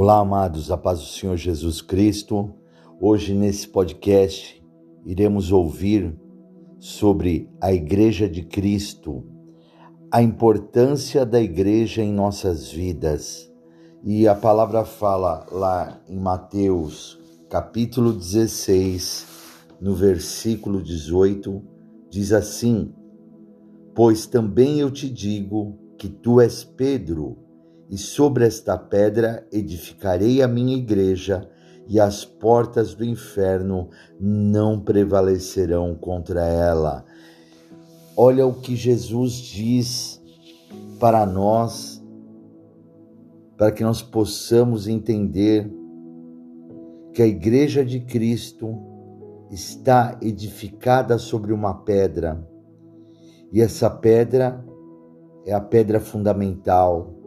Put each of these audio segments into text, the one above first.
Olá, amados, a paz do Senhor Jesus Cristo. Hoje, nesse podcast, iremos ouvir sobre a Igreja de Cristo, a importância da igreja em nossas vidas. E a palavra fala lá em Mateus, capítulo 16, no versículo 18, diz assim: Pois também eu te digo que tu és Pedro e sobre esta pedra edificarei a minha igreja, e as portas do inferno não prevalecerão contra ela. Olha o que Jesus diz para nós, para que nós possamos entender que a igreja de Cristo está edificada sobre uma pedra, e essa pedra é a pedra fundamental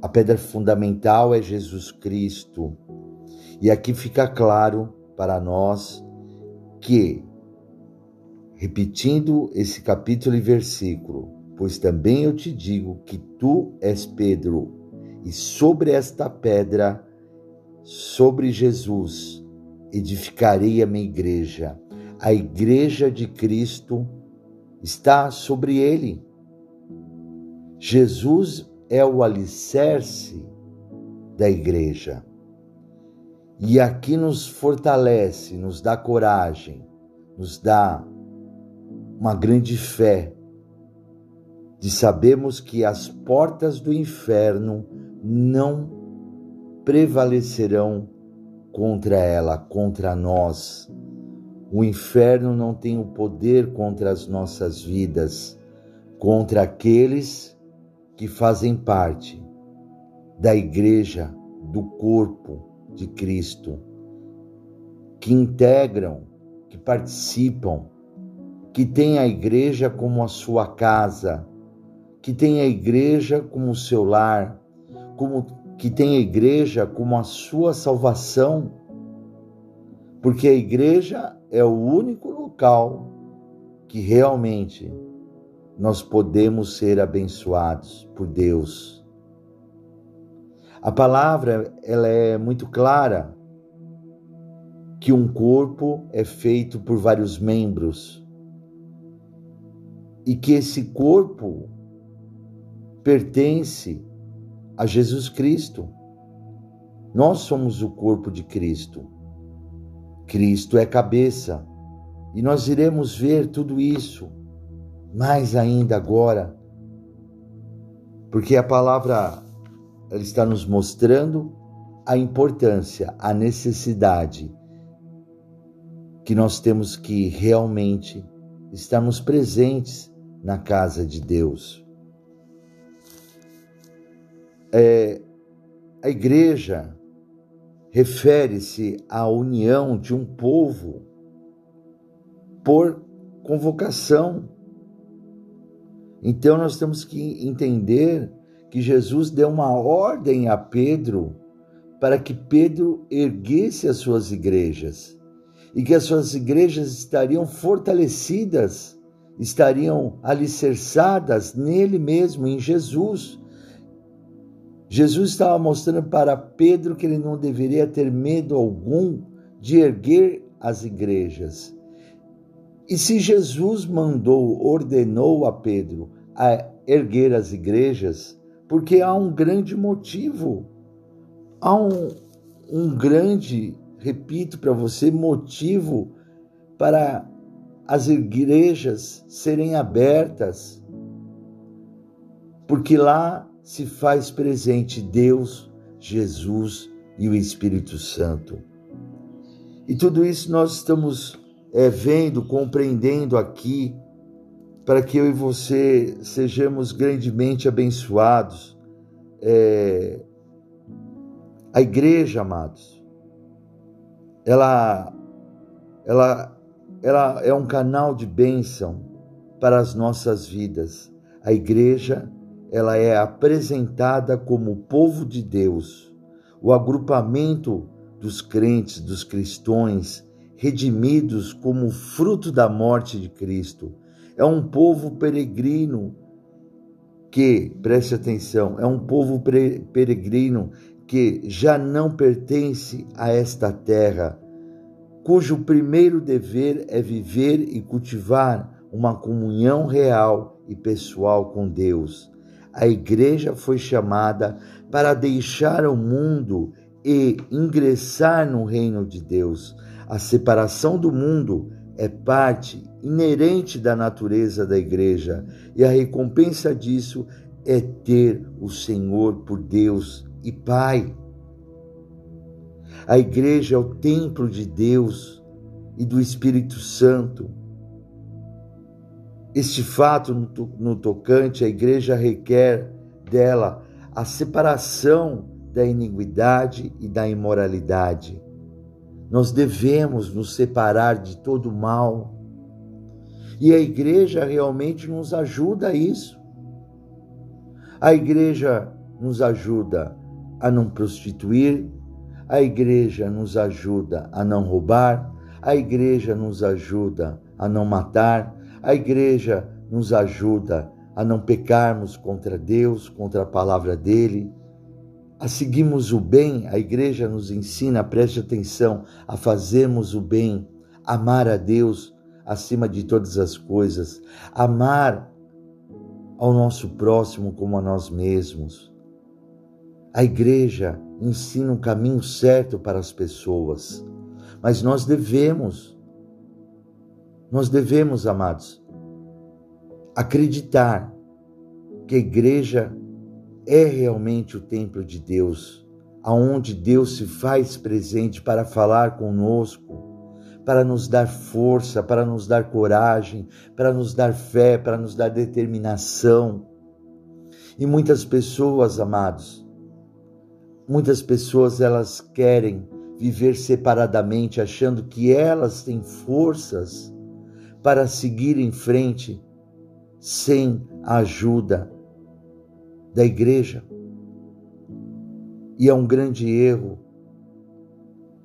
a pedra fundamental é Jesus Cristo. E aqui fica claro para nós que, repetindo esse capítulo e versículo, pois também eu te digo que tu és Pedro, e sobre esta pedra, sobre Jesus, edificarei a minha igreja. A igreja de Cristo está sobre ele. Jesus é o alicerce da igreja. E aqui nos fortalece, nos dá coragem, nos dá uma grande fé de sabermos que as portas do inferno não prevalecerão contra ela, contra nós. O inferno não tem o poder contra as nossas vidas, contra aqueles que fazem parte da igreja, do corpo de Cristo, que integram, que participam, que têm a igreja como a sua casa, que têm a igreja como o seu lar, como que tem a igreja como a sua salvação, porque a igreja é o único local que realmente nós podemos ser abençoados por Deus. A palavra ela é muito clara que um corpo é feito por vários membros e que esse corpo pertence a Jesus Cristo. Nós somos o corpo de Cristo. Cristo é cabeça e nós iremos ver tudo isso mais ainda agora, porque a palavra ela está nos mostrando a importância, a necessidade que nós temos que realmente estarmos presentes na casa de Deus. É, a igreja refere-se à união de um povo por convocação então nós temos que entender que Jesus deu uma ordem a Pedro para que Pedro erguesse as suas igrejas e que as suas igrejas estariam fortalecidas, estariam alicerçadas nele mesmo, em Jesus. Jesus estava mostrando para Pedro que ele não deveria ter medo algum de erguer as igrejas, e se Jesus mandou, ordenou a Pedro a erguer as igrejas, porque há um grande motivo, há um, um grande, repito para você, motivo para as igrejas serem abertas, porque lá se faz presente Deus, Jesus e o Espírito Santo. E tudo isso nós estamos é, vendo, compreendendo aqui, para que eu e você sejamos grandemente abençoados. É, a igreja, amados, ela, ela, ela é um canal de bênção para as nossas vidas. A igreja, ela é apresentada como o povo de Deus, o agrupamento dos crentes, dos cristãos, redimidos como fruto da morte de Cristo. É um povo peregrino que, preste atenção, é um povo peregrino que já não pertence a esta terra, cujo primeiro dever é viver e cultivar uma comunhão real e pessoal com Deus. A igreja foi chamada para deixar o mundo e ingressar no reino de Deus. A separação do mundo é parte inerente da natureza da igreja e a recompensa disso é ter o Senhor por Deus e Pai. A igreja é o templo de Deus e do Espírito Santo. Este fato no tocante, a igreja requer dela a separação da iniquidade e da imoralidade. Nós devemos nos separar de todo mal. E a igreja realmente nos ajuda a isso. A igreja nos ajuda a não prostituir, a igreja nos ajuda a não roubar, a igreja nos ajuda a não matar, a igreja nos ajuda a não pecarmos contra Deus, contra a palavra dele, a seguirmos o bem, a igreja nos ensina, preste atenção, a fazermos o bem, amar a Deus acima de todas as coisas, amar ao nosso próximo como a nós mesmos. A igreja ensina um caminho certo para as pessoas, mas nós devemos, nós devemos, amados, acreditar que a igreja é realmente o templo de Deus, aonde Deus se faz presente para falar conosco, para nos dar força, para nos dar coragem, para nos dar fé, para nos dar determinação. E muitas pessoas, amados, muitas pessoas elas querem viver separadamente, achando que elas têm forças para seguir em frente sem a ajuda da igreja. E é um grande erro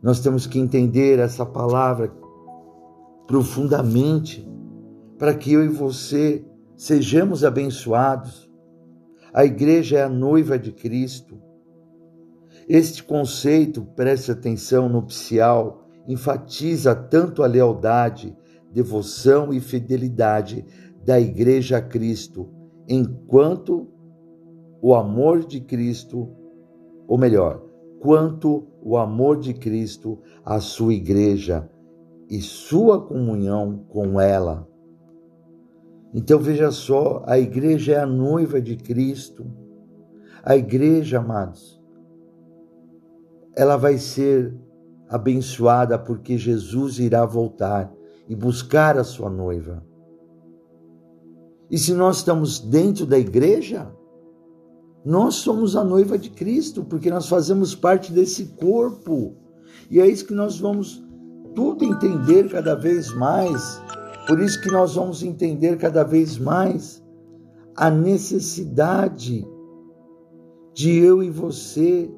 nós temos que entender essa palavra profundamente para que eu e você sejamos abençoados. A igreja é a noiva de Cristo. Este conceito, preste atenção, nupcial, enfatiza tanto a lealdade, devoção e fidelidade da igreja a Cristo, enquanto o amor de Cristo, ou melhor, quanto o amor de Cristo à sua igreja e sua comunhão com ela. Então veja só, a igreja é a noiva de Cristo. A igreja, amados, ela vai ser abençoada porque Jesus irá voltar e buscar a sua noiva. E se nós estamos dentro da igreja, nós somos a noiva de Cristo, porque nós fazemos parte desse corpo. E é isso que nós vamos tudo entender cada vez mais. Por isso que nós vamos entender cada vez mais a necessidade de eu e você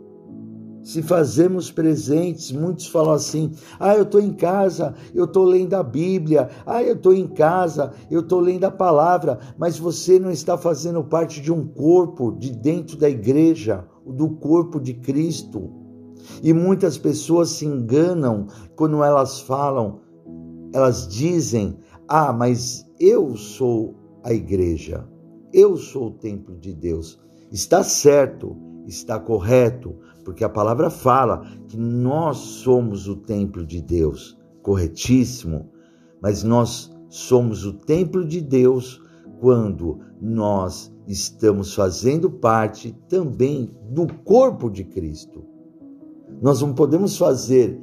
se fazemos presentes, muitos falam assim: ah, eu estou em casa, eu estou lendo a Bíblia, ah, eu estou em casa, eu estou lendo a palavra, mas você não está fazendo parte de um corpo de dentro da igreja, do corpo de Cristo. E muitas pessoas se enganam quando elas falam, elas dizem: ah, mas eu sou a igreja, eu sou o templo de Deus. Está certo, está correto, porque a palavra fala que nós somos o templo de Deus, corretíssimo, mas nós somos o templo de Deus quando nós estamos fazendo parte também do corpo de Cristo. Nós não podemos fazer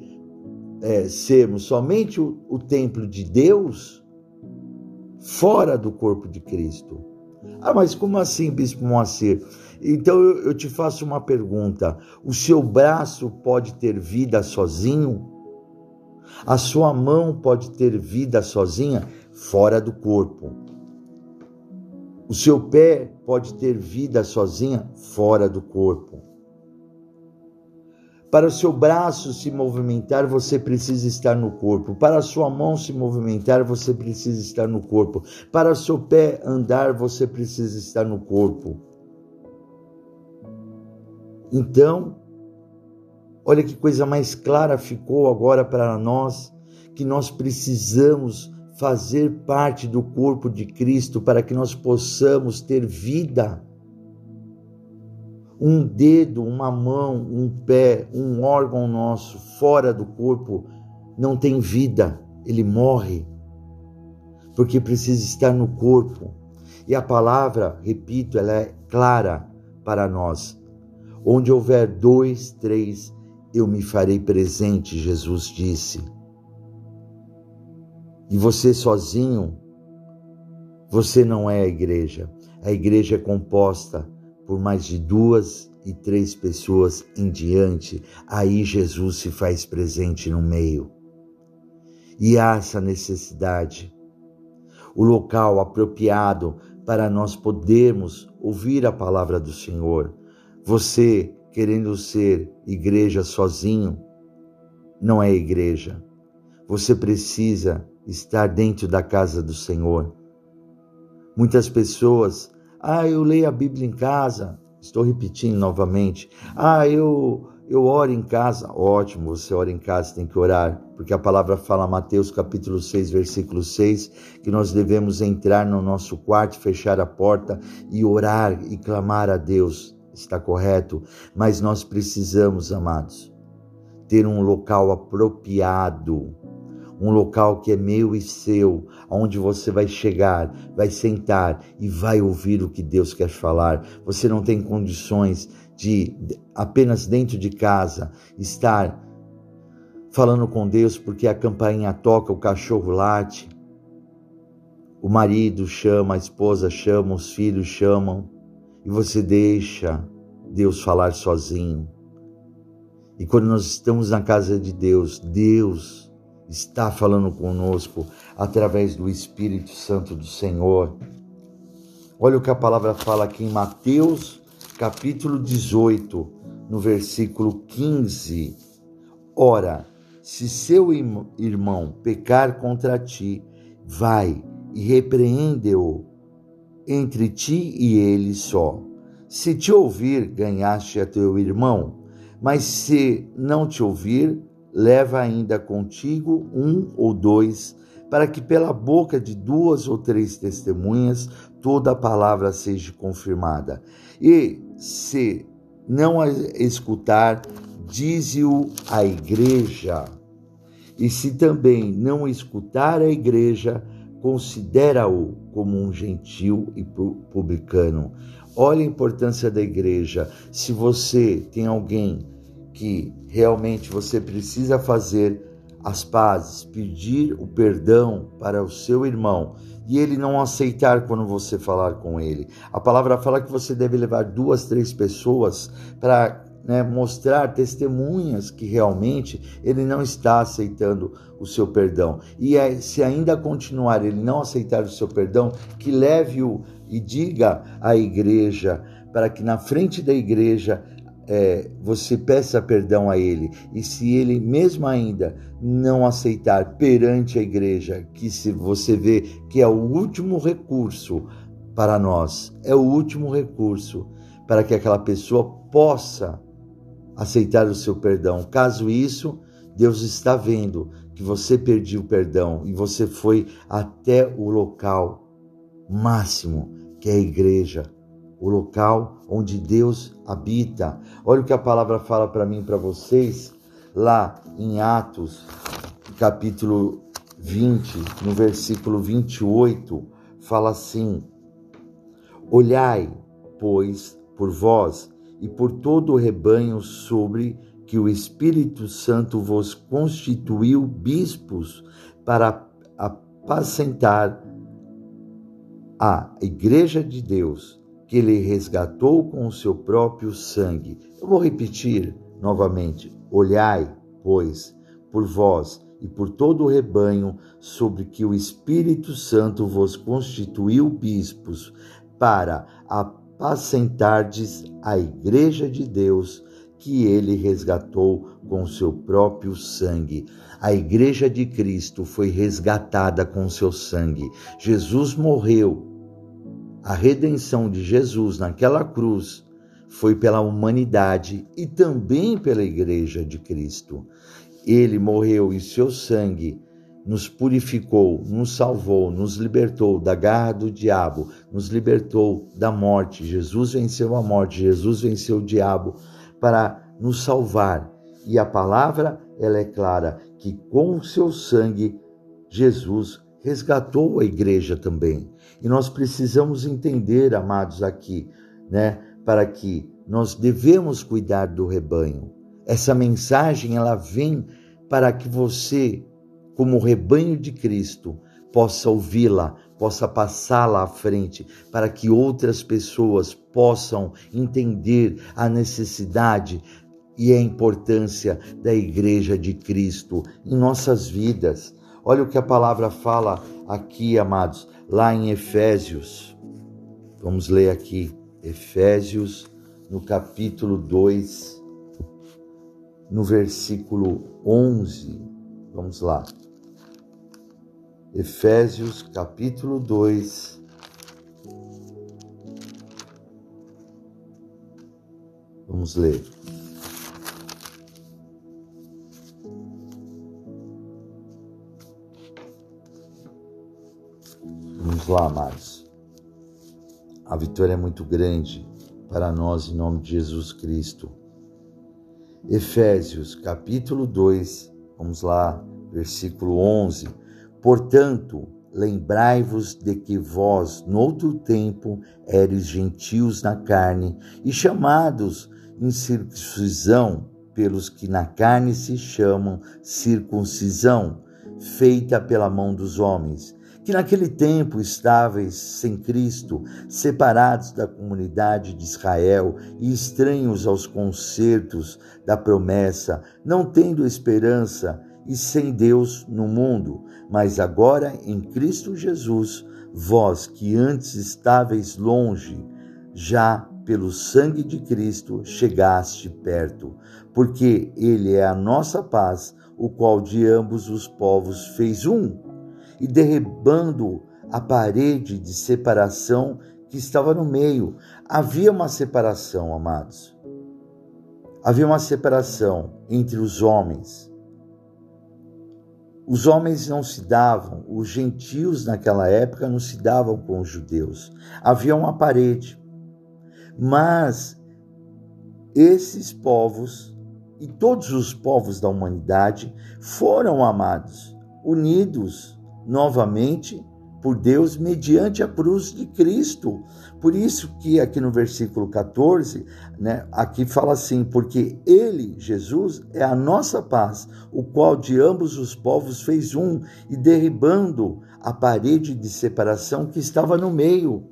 é, sermos somente o, o templo de Deus fora do corpo de Cristo. Ah, mas como assim, Bispo Moacir? Então eu, te faço uma pergunta: o seu braço pode ter vida sozinho? A sua mão pode ter vida sozinha fora do corpo. O seu pé pode ter vida sozinha fora do corpo. Para o seu braço se movimentar, você precisa estar no corpo. Para a sua mão se movimentar, você precisa estar no corpo. Para o seu pé andar, você precisa estar no corpo. Então, Olha que coisa mais clara ficou agora para nós, que nós precisamos fazer parte do corpo de Cristo para que nós possamos ter vida. Um dedo, uma mão, um pé, um órgão nosso fora do corpo não tem vida, ele morre, porque precisa estar no corpo. E a palavra, repito, ela é clara para nós. Onde houver dois, três, eu me farei presente, Jesus disse. E você sozinho, você não é a igreja. A igreja é composta por mais de duas e três pessoas em diante. Aí Jesus se faz presente no meio. E há essa necessidade. O local apropriado para nós podermos ouvir a palavra do Senhor. Você querendo ser igreja sozinho, não é igreja. Você precisa estar dentro da casa do Senhor. Muitas pessoas, ah, eu leio a Bíblia em casa. Estou repetindo novamente. Ah, eu eu oro em casa. Ótimo, você ora em casa, tem que orar, porque a palavra fala Mateus capítulo 6, versículo 6, que nós devemos entrar no nosso quarto, fechar a porta e orar e clamar a Deus. Está correto, mas nós precisamos, amados, ter um local apropriado um local que é meu e seu, onde você vai chegar, vai sentar e vai ouvir o que Deus quer falar. Você não tem condições de apenas dentro de casa estar falando com Deus porque a campainha toca, o cachorro late, o marido chama, a esposa chama, os filhos chamam e você deixa Deus falar sozinho. E quando nós estamos na casa de Deus, Deus está falando conosco através do Espírito Santo do Senhor. Olha o que a palavra fala aqui em Mateus, capítulo 18, no versículo 15. Ora, se seu irmão pecar contra ti, vai e repreende-o entre ti e ele só. Se te ouvir, ganhaste a teu irmão, mas se não te ouvir, leva ainda contigo um ou dois, para que pela boca de duas ou três testemunhas toda a palavra seja confirmada. E se não a escutar, dize-o à igreja. E se também não escutar a igreja, considera-o como um gentil e publicano. Olha a importância da igreja. Se você tem alguém que realmente você precisa fazer as pazes, pedir o perdão para o seu irmão e ele não aceitar quando você falar com ele. A palavra fala que você deve levar duas, três pessoas para né, mostrar testemunhas que realmente ele não está aceitando o seu perdão. E é, se ainda continuar ele não aceitar o seu perdão, que leve-o e diga à igreja para que na frente da igreja é, você peça perdão a ele e se ele mesmo ainda não aceitar perante a igreja, que se você vê que é o último recurso para nós, é o último recurso para que aquela pessoa possa aceitar o seu perdão. Caso isso, Deus está vendo que você perdeu o perdão e você foi até o local máximo, que é a igreja o local onde Deus habita. Olha o que a palavra fala para mim e para vocês lá em Atos, capítulo 20, no versículo 28, fala assim: Olhai, pois, por vós e por todo o rebanho sobre que o Espírito Santo vos constituiu bispos para apacentar a igreja de Deus que ele resgatou com o seu próprio sangue. Eu vou repetir novamente: olhai, pois, por vós e por todo o rebanho sobre que o Espírito Santo vos constituiu bispos, para apacentardes a igreja de Deus que ele resgatou com seu próprio sangue. A igreja de Cristo foi resgatada com seu sangue. Jesus morreu a redenção de Jesus naquela cruz foi pela humanidade e também pela Igreja de Cristo. Ele morreu e seu sangue nos purificou, nos salvou, nos libertou da garra do diabo, nos libertou da morte. Jesus venceu a morte, Jesus venceu o diabo para nos salvar. E a palavra, ela é clara que com o seu sangue Jesus resgatou a igreja também. E nós precisamos entender, amados, aqui, né, para que nós devemos cuidar do rebanho. Essa mensagem ela vem para que você, como rebanho de Cristo, possa ouvi-la, possa passá-la à frente, para que outras pessoas possam entender a necessidade e a importância da Igreja de Cristo em nossas vidas. Olha o que a palavra fala aqui, amados, lá em Efésios. Vamos ler aqui, Efésios, no capítulo 2, no versículo 11. Vamos lá. Efésios, capítulo 2. Vamos ler. Vamos lá, amados. A vitória é muito grande para nós em nome de Jesus Cristo. Efésios, capítulo 2, vamos lá, versículo 11. Portanto, lembrai-vos de que vós, noutro tempo, eres gentios na carne e chamados circuncisão pelos que na carne se chamam circuncisão, feita pela mão dos homens que naquele tempo estáveis sem Cristo, separados da comunidade de Israel e estranhos aos concertos da promessa, não tendo esperança e sem Deus no mundo, mas agora em Cristo Jesus, vós que antes estáveis longe, já pelo sangue de Cristo chegaste perto, porque Ele é a nossa paz, o qual de ambos os povos fez um e derribando a parede de separação que estava no meio. Havia uma separação, amados. Havia uma separação entre os homens. Os homens não se davam, os gentios naquela época não se davam com os judeus. Havia uma parede. Mas esses povos e todos os povos da humanidade foram amados, unidos novamente por Deus mediante a cruz de Cristo. Por isso que aqui no versículo 14, né, aqui fala assim, porque ele, Jesus, é a nossa paz, o qual de ambos os povos fez um, e derribando a parede de separação que estava no meio,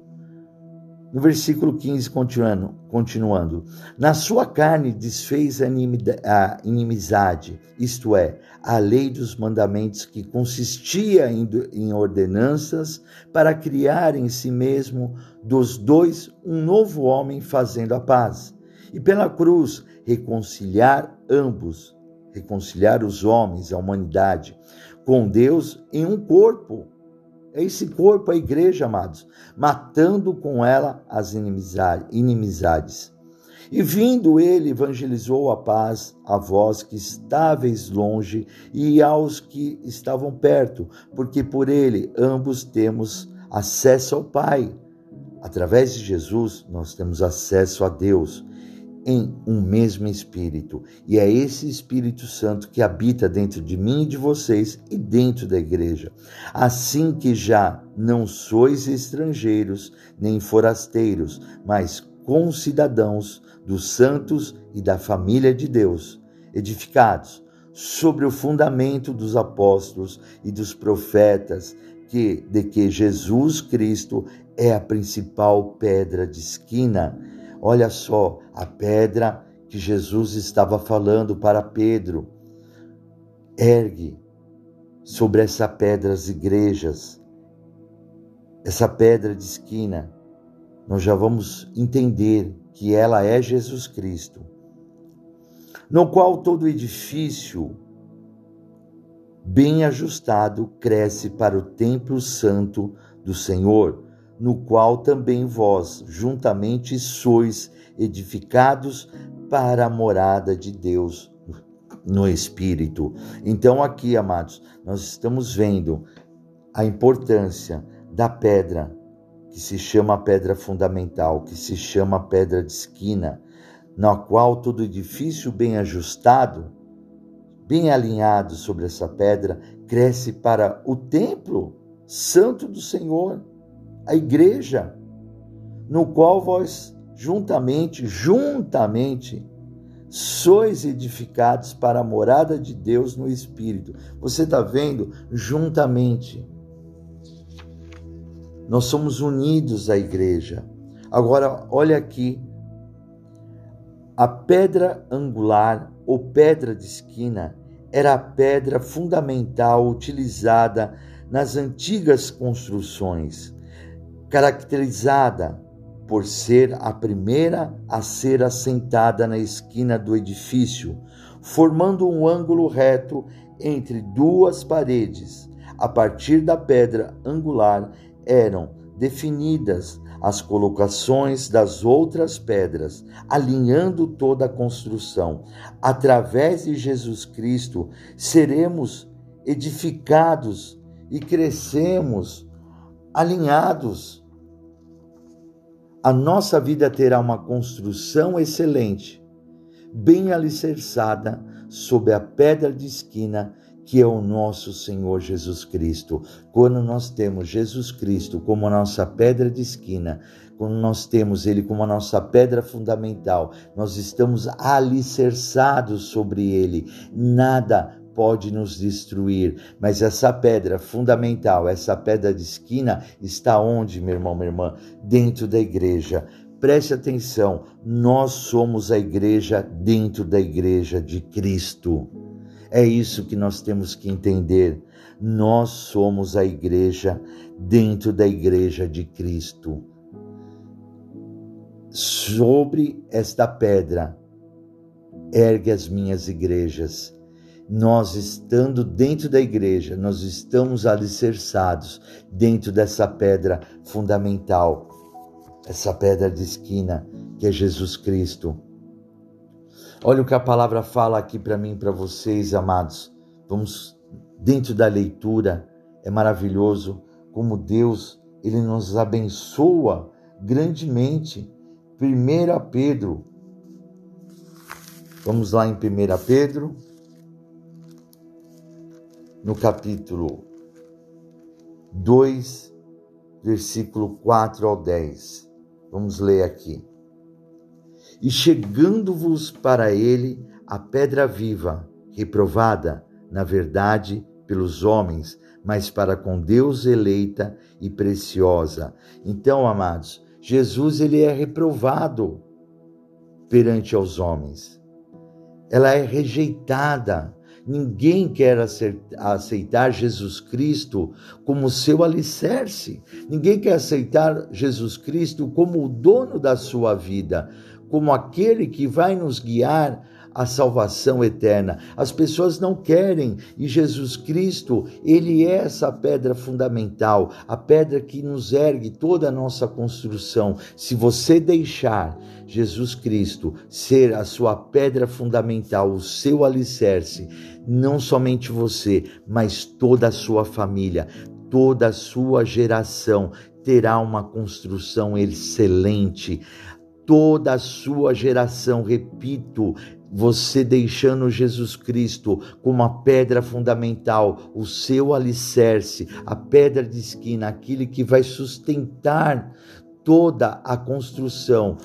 no versículo 15, continuando, continuando, na sua carne desfez a inimizade, isto é, a lei dos mandamentos que consistia em ordenanças para criar em si mesmo dos dois um novo homem fazendo a paz, e pela cruz reconciliar ambos, reconciliar os homens, a humanidade, com Deus em um corpo é esse corpo, a igreja, amados, matando com ela as inimizades. E vindo ele, evangelizou a paz a vós que estáveis longe e aos que estavam perto, porque por ele ambos temos acesso ao Pai. Através de Jesus, nós temos acesso a Deus em um mesmo Espírito. E é esse Espírito Santo que habita dentro de mim e de vocês e dentro da igreja. Assim que já não sois estrangeiros nem forasteiros, mas concidadãos dos santos e da família de Deus, edificados sobre o fundamento dos apóstolos e dos profetas, que de que Jesus Cristo é a principal pedra de esquina Olha só a pedra que Jesus estava falando para Pedro. Ergue sobre essa pedra as igrejas, essa pedra de esquina. Nós já vamos entender que ela é Jesus Cristo, no qual todo edifício bem ajustado cresce para o templo santo do Senhor no qual também vós juntamente sois edificados para a morada de Deus no Espírito. Então, aqui, amados, nós estamos vendo a importância da pedra, que se chama pedra fundamental, que se chama pedra de esquina, na qual todo edifício bem ajustado, bem alinhado sobre essa pedra, cresce para o templo santo do Senhor, a igreja, no qual vós juntamente, juntamente, sois edificados para a morada de Deus no Espírito. Você está vendo? Juntamente. Nós somos unidos à igreja. Agora, olha aqui. A pedra angular ou pedra de esquina era a pedra fundamental utilizada nas antigas construções, caracterizada por ser a primeira a ser assentada na esquina do edifício, formando um ângulo reto entre duas paredes. A partir da pedra angular eram definidas as colocações das outras pedras, alinhando toda a construção. Através de Jesus Cristo, seremos edificados e crescemos alinhados a nossa vida terá uma construção excelente, bem alicerçada sob a pedra de esquina que é o nosso Senhor Jesus Cristo. Quando nós temos Jesus Cristo como a nossa pedra de esquina, quando nós temos Ele como a nossa pedra fundamental, nós estamos alicerçados sobre Ele. Nada pode nos destruir, mas essa pedra fundamental, essa pedra de esquina, está onde, meu irmão, minha irmã? Dentro da igreja. Preste atenção, nós somos a igreja dentro da igreja de Cristo. É isso que nós temos que entender. Nós somos a igreja dentro da igreja de Cristo. Sobre esta pedra, ergue as minhas igrejas nós estando dentro da igreja, nós estamos alicerçados dentro dessa pedra fundamental, essa pedra de esquina que é Jesus Cristo. Olha o que a palavra fala aqui para mim, para vocês, amados. Vamos dentro da leitura, é maravilhoso como Deus ele nos abençoa grandemente. 1 Pedro. Vamos lá em 1 Pedro no capítulo 2, versículo 4 ao 10. Vamos ler aqui. E chegando-vos para ele a pedra viva, reprovada, na verdade, pelos homens, mas para com Deus eleita e preciosa. Então, amados, Jesus ele é reprovado perante aos homens. Ela é rejeitada Ninguém quer aceitar Jesus Cristo como seu alicerce. Ninguém quer aceitar Jesus Cristo como o dono da sua vida, como aquele que vai nos guiar à salvação eterna. As pessoas não querem e Jesus Cristo, ele é essa pedra fundamental, a pedra que nos ergue toda a nossa construção. Se você deixar Jesus Cristo ser a sua pedra fundamental, o seu alicerce, não somente você, mas toda a sua família, toda a sua geração terá uma construção excelente. Toda a sua geração, repito, você deixando Jesus Cristo como a pedra fundamental, o seu alicerce, a pedra de esquina, aquele que vai sustentar toda a construção,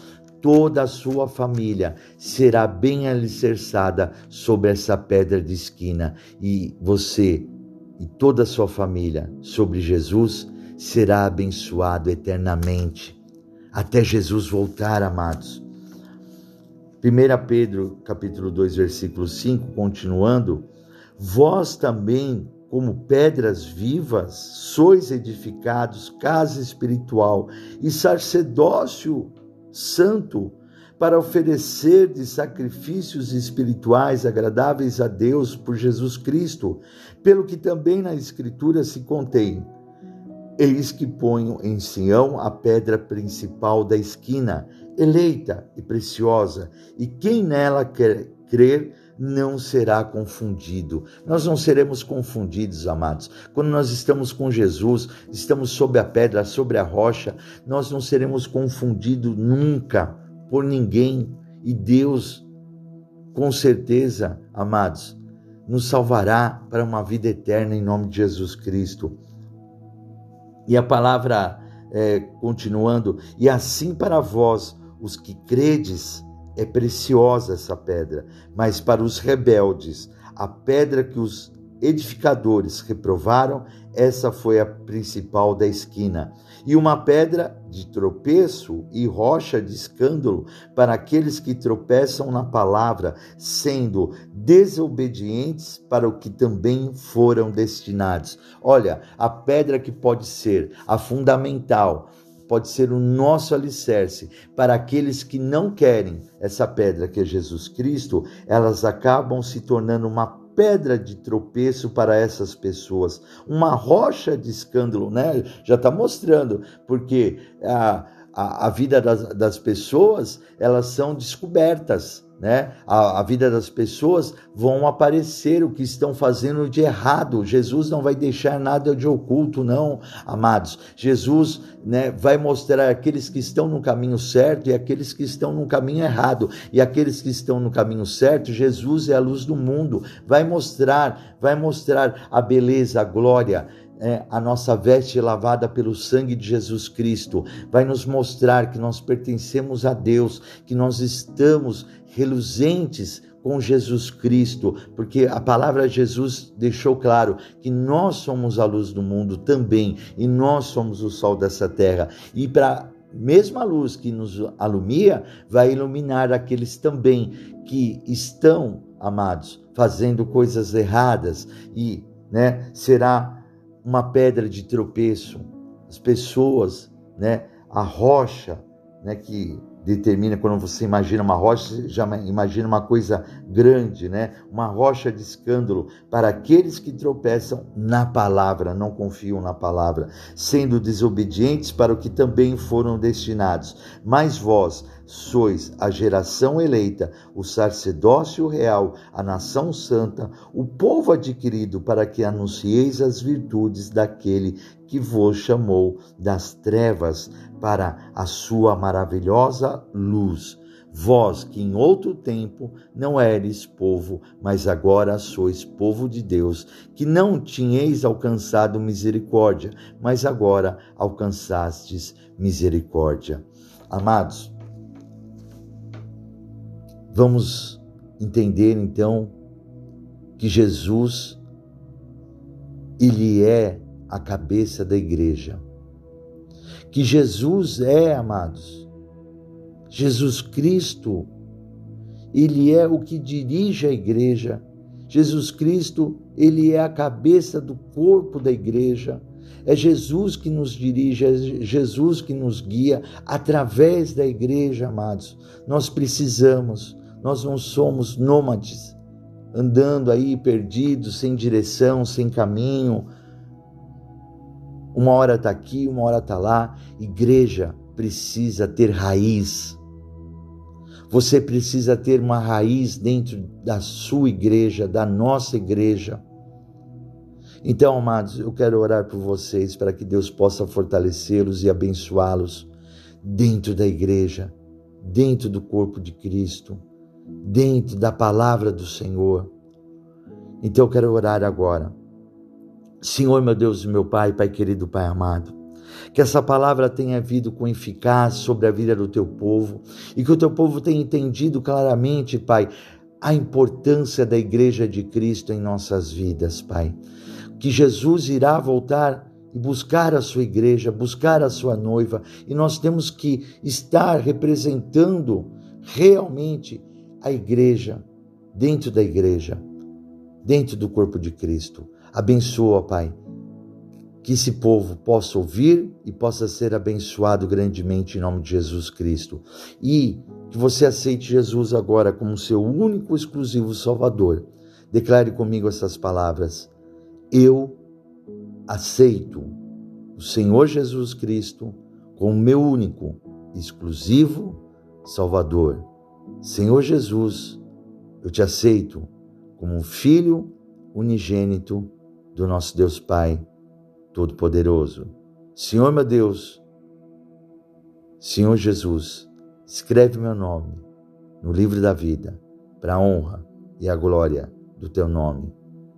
toda a sua família será bem alicerçada sobre essa pedra de esquina e você e toda a sua família sobre Jesus será abençoado eternamente até Jesus voltar, amados. 1 Pedro, capítulo 2, versículo 5, continuando, vós também, como pedras vivas, sois edificados casa espiritual e sacerdócio santo para oferecer de sacrifícios espirituais agradáveis a Deus por Jesus Cristo, pelo que também na Escritura se contém: Eis que ponho em Sião a pedra principal da esquina, eleita e preciosa, e quem nela quer crer não será confundido. Nós não seremos confundidos, amados. Quando nós estamos com Jesus, estamos sob a pedra, sobre a rocha, nós não seremos confundidos nunca por ninguém. E Deus, com certeza, amados, nos salvará para uma vida eterna em nome de Jesus Cristo. E a palavra é, continuando, e assim para vós, os que credes, é preciosa essa pedra, mas para os rebeldes, a pedra que os edificadores reprovaram, essa foi a principal da esquina. E uma pedra de tropeço e rocha de escândalo para aqueles que tropeçam na palavra, sendo desobedientes para o que também foram destinados. Olha, a pedra que pode ser a fundamental, pode ser o nosso alicerce. Para aqueles que não querem essa pedra que é Jesus Cristo, elas acabam se tornando uma pedra de tropeço para essas pessoas, uma rocha de escândalo, né? Já está mostrando, porque a, a, a vida das, das pessoas elas são descobertas né? A, a, vida das pessoas vão aparecer o que estão fazendo de errado. Jesus não vai deixar nada de oculto, não, amados. Jesus, né, vai mostrar aqueles que estão no caminho certo e aqueles que estão no caminho errado. E aqueles que estão no caminho certo, Jesus é a luz do mundo. Vai mostrar, vai mostrar a beleza, a glória é, a nossa veste lavada pelo sangue de Jesus Cristo, vai nos mostrar que nós pertencemos a Deus, que nós estamos reluzentes com Jesus Cristo, porque a palavra Jesus deixou claro que nós somos a luz do mundo também e nós somos o sol dessa terra. E para mesma luz que nos alumia vai iluminar aqueles também que estão, amados, fazendo coisas erradas e, né, será uma pedra de tropeço. As pessoas, né, a rocha, né, que determina quando você imagina uma rocha, já imagina uma coisa grande, né? Uma rocha de escândalo para aqueles que tropeçam na palavra, não confiam na palavra, sendo desobedientes para o que também foram destinados. Mas vós sois a geração eleita, o sacerdócio real, a nação santa, o povo adquirido para que anuncieis as virtudes daquele que vos chamou das trevas para a sua maravilhosa luz. Vós que em outro tempo não eres povo, mas agora sois povo de Deus, que não tinhais alcançado misericórdia, mas agora alcançastes misericórdia. Amados, vamos entender então que Jesus ele é a cabeça da igreja. Que Jesus é, amados, Jesus Cristo, ele é o que dirige a igreja. Jesus Cristo, ele é a cabeça do corpo da igreja. É Jesus que nos dirige, é Jesus que nos guia através da igreja, amados. Nós precisamos, nós não somos nômades, andando aí perdidos, sem direção, sem caminho, uma hora está aqui, uma hora está lá. Igreja precisa ter raiz. Você precisa ter uma raiz dentro da sua igreja, da nossa igreja. Então, amados, eu quero orar por vocês para que Deus possa fortalecê-los e abençoá-los dentro da igreja, dentro do corpo de Cristo, dentro da palavra do Senhor. Então, eu quero orar agora Senhor, meu Deus e meu Pai, Pai querido, Pai amado, que essa palavra tenha vindo com eficácia sobre a vida do teu povo e que o teu povo tenha entendido claramente, Pai, a importância da igreja de Cristo em nossas vidas, Pai. Que Jesus irá voltar e buscar a sua igreja, buscar a sua noiva, e nós temos que estar representando realmente a igreja, dentro da igreja, dentro do corpo de Cristo. Abençoa, Pai, que esse povo possa ouvir e possa ser abençoado grandemente em nome de Jesus Cristo. E que você aceite Jesus agora como seu único exclusivo Salvador. Declare comigo essas palavras: Eu aceito o Senhor Jesus Cristo como meu único, exclusivo Salvador. Senhor Jesus, eu te aceito como um filho unigênito do nosso Deus Pai Todo-Poderoso. Senhor meu Deus, Senhor Jesus, escreve meu nome no livro da vida, para a honra e a glória do teu nome.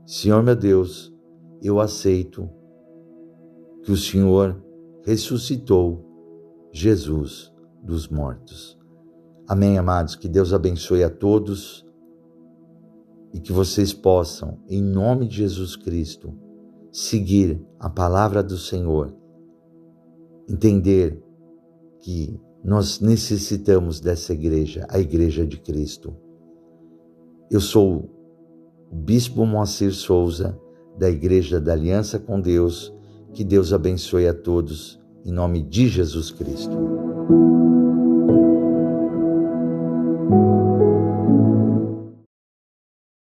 Senhor meu Deus, eu aceito que o Senhor ressuscitou Jesus dos mortos. Amém, amados. Que Deus abençoe a todos e que vocês possam, em nome de Jesus Cristo, seguir a palavra do Senhor, entender que nós necessitamos dessa igreja, a igreja de Cristo. Eu sou o Bispo Moacir Souza, da Igreja da Aliança com Deus. Que Deus abençoe a todos, em nome de Jesus Cristo.